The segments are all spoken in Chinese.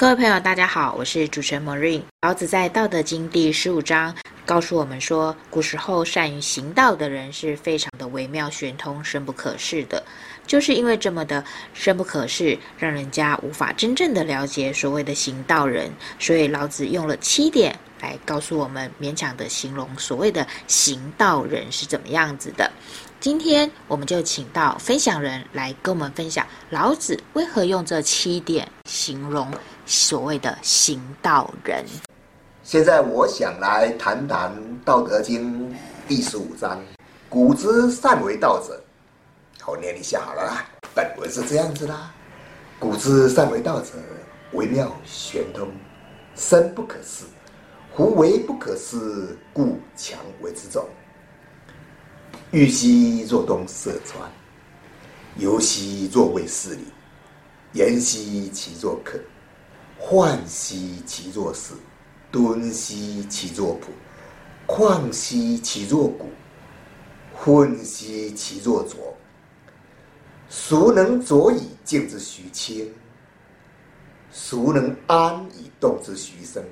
各位朋友，大家好，我是主持人 Marine。老子在《道德经》第十五章告诉我们说，古时候善于行道的人是非常的微妙玄通、深不可视的。就是因为这么的深不可视，让人家无法真正的了解所谓的行道人，所以老子用了七点来告诉我们，勉强的形容所谓的行道人是怎么样子的。今天我们就请到分享人来跟我们分享，老子为何用这七点形容所谓的行道人。现在我想来谈谈《道德经》第十五章：“古之善为道者。”好，念一下好了啦。本文是这样子啦：“古之善为道者，微妙玄通，深不可视。夫为不可视，故强为之众。”欲兮若东涉川，游兮若未筮林，言兮其若客，涣兮其若死，敦兮其若朴，旷兮其若谷，昏兮其若浊。孰能浊以静之徐清？孰能安以动之徐生？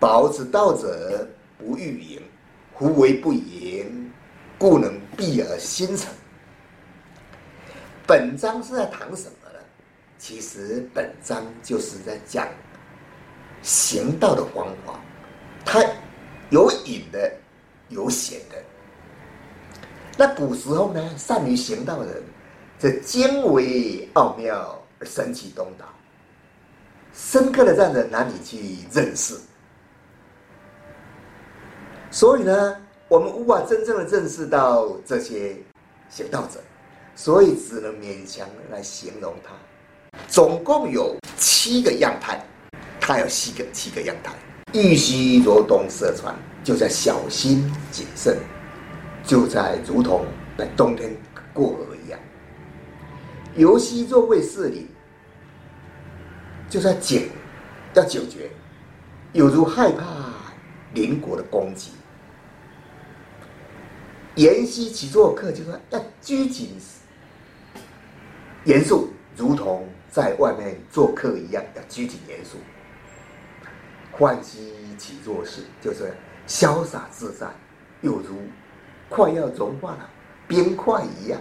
保之道者，不欲盈，夫唯不盈。故能蔽而心诚。本章是在谈什么？其实本章就是在讲行道的方法，它有隐的，有显的。那古时候呢，善于行道的人，这精微奥妙而神奇东岛，深刻的让人难以去认识。所以呢。我们无法真正的认识到这些行道者，所以只能勉强来形容他。总共有七个样态，它有七个七个样态。欲兮若东涉川，就在小心谨慎，就在如同在冬天过河一样。游溪若未筮林，就在警要警觉，有如害怕邻国的攻击。言兮其若客，就是说要拘谨严肃，如同在外面做客一样，要拘谨严肃。涣兮其若石，就是潇洒自在，又如快要融化了冰块一样。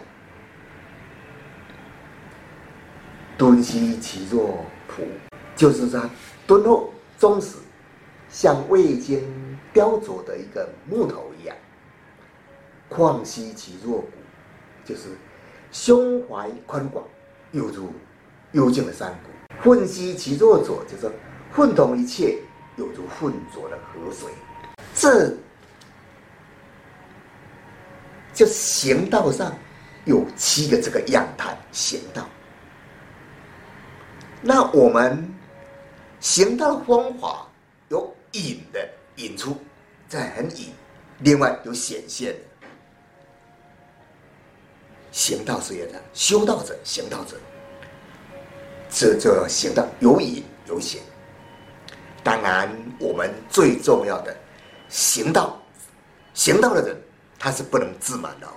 敦兮其若朴，就是在敦厚忠实，像未经雕琢的一个木头一样。旷兮其若谷，就是胸怀宽广，又如幽静的山谷；混兮其若浊，就是混同一切，有如混浊的河水。这就行道上有七个这个样态行道。那我们行道方法有隐的隐出，在很隐；另外有显现的。行道是也的，修道者、行道者，这就要行道有隐有显。当然，我们最重要的行道，行道的人他是不能自满的哦。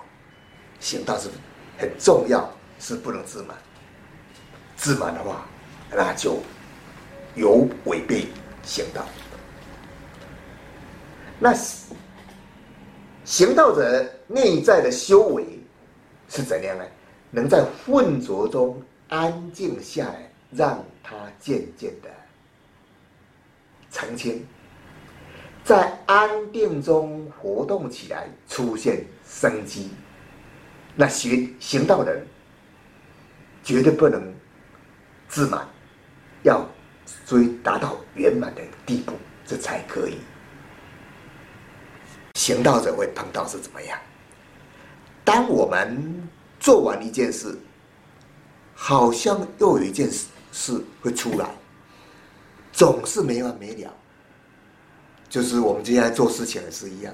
行道是很重要，是不能自满。自满的话，那就有违背行道。那行道者内在的修为。是怎样呢？能在混浊中安静下来，让它渐渐的澄清，在安定中活动起来，出现生机。那学行道人绝对不能自满，要追达到圆满的地步，这才可以。行道者会碰到是怎么样？当我们做完一件事，好像又有一件事事会出来，总是没完没了。就是我们接下来做事情也是一样，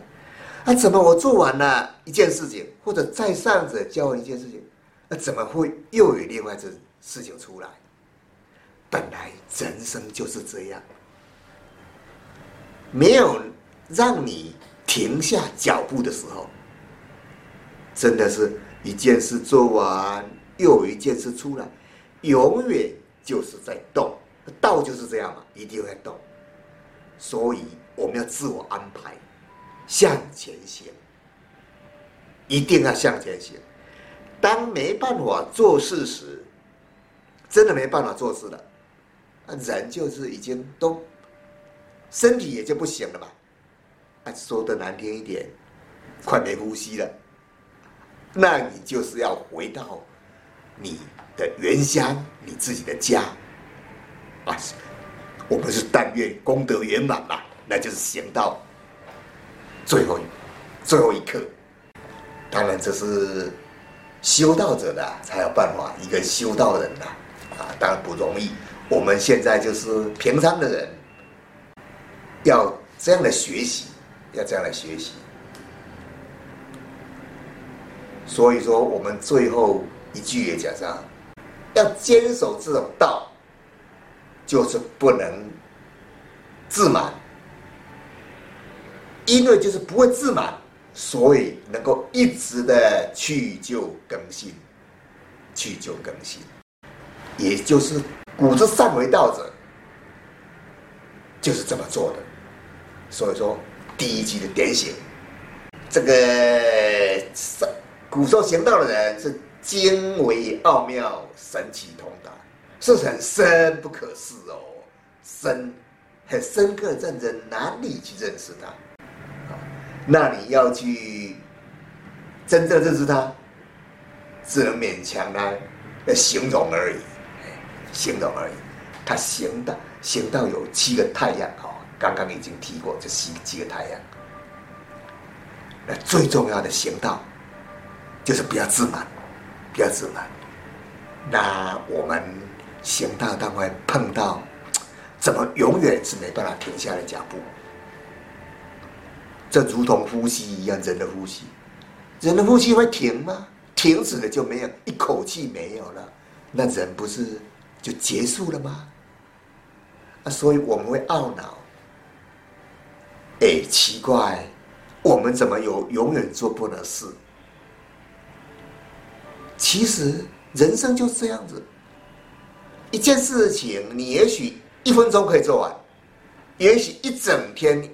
啊，怎么我做完了一件事情，或者在上者教我一件事情，那怎么会又有另外这事情出来？本来人生就是这样，没有让你停下脚步的时候，真的是一件事做完，又有一件事出来，永远就是在动。道就是这样嘛，一定会动。所以我们要自我安排，向前行，一定要向前行。当没办法做事时，真的没办法做事了，人就是已经都身体也就不行了嘛。啊，说的难听一点，快没呼吸了。那你就是要回到你的原乡，你自己的家。啊，我们是但愿功德圆满嘛，那就是行到最后最后一刻。当然，这是。修道者的才有办法，一个修道人呐，啊，当然不容易。我们现在就是平常的人，要这样的学习，要这样的学习。所以说，我们最后一句也讲上，要坚守这种道，就是不能自满，因为就是不会自满。所以能够一直的去旧更新，去旧更新，也就是古之善为道者，就是这么做的。所以说，第一句的点醒，这个善古时候行道的人是精微奥妙、神奇通达，是很深不可思哦，深很深刻，让人难以去认识它。那你要去真正认识它，只能勉强来形容而已，形容而已。他行道行道有七个太阳哦，刚刚已经提过这七七个太阳。那最重要的行道，就是不要自满，不要自满。那我们行道当会碰到，怎么永远是没办法停下来脚步？这如同呼吸一样，人的呼吸，人的呼吸会停吗？停止了就没有，一口气没有了，那人不是就结束了吗？啊，所以我们会懊恼。哎，奇怪，我们怎么有永远做不了事？其实人生就是这样子，一件事情你也许一分钟可以做完，也许一整天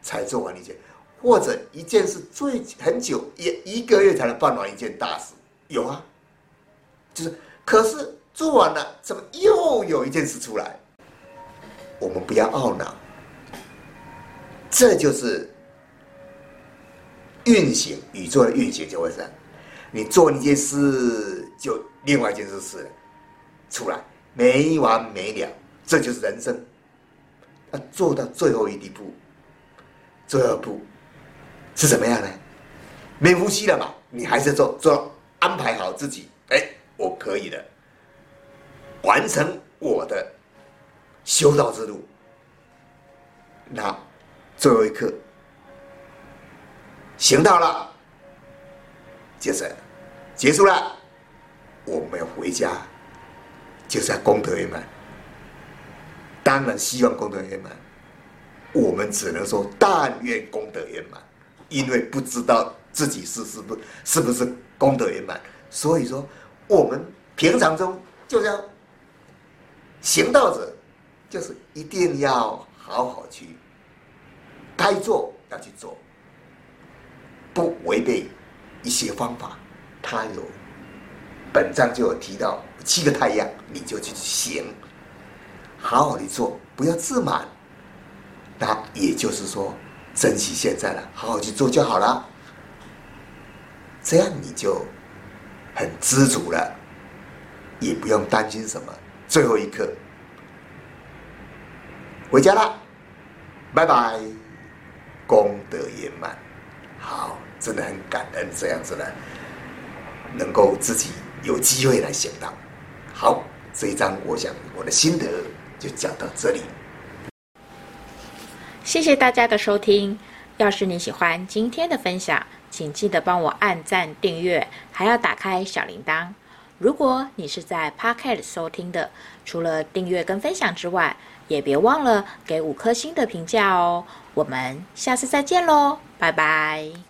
才做完一件。或者一件事最很久，也一个月才能办完一件大事，有啊，就是可是做完了，怎么又有一件事出来？我们不要懊恼，这就是运行宇宙的运行就会这样。你做一件事，就另外一件事事出来，没完没了，这就是人生。啊，做到最后一地步，最后一步。是怎么样呢？没呼吸了嘛？你还是做做安排好自己。哎，我可以的，完成我的修道之路。那最后一刻，行道了，就是结束了。我们要回家，就是要功德圆满。当然希望功德圆满，我们只能说但愿功德圆满。因为不知道自己是是不是不是功德圆满，所以说我们平常中就是要行道者，就是一定要好好去该做要去做，不违背一些方法。他有本章就有提到七个太阳，你就去行，好好的做，不要自满。那也就是说。珍惜现在了，好好去做就好了。这样你就很知足了，也不用担心什么。最后一刻回家了，拜拜，功德圆满。好，真的很感恩这样子呢，能够自己有机会来行道。好，这一章我想我的心得就讲到这里。谢谢大家的收听。要是你喜欢今天的分享，请记得帮我按赞、订阅，还要打开小铃铛。如果你是在 Podcast 收听的，除了订阅跟分享之外，也别忘了给五颗星的评价哦。我们下次再见喽，拜拜。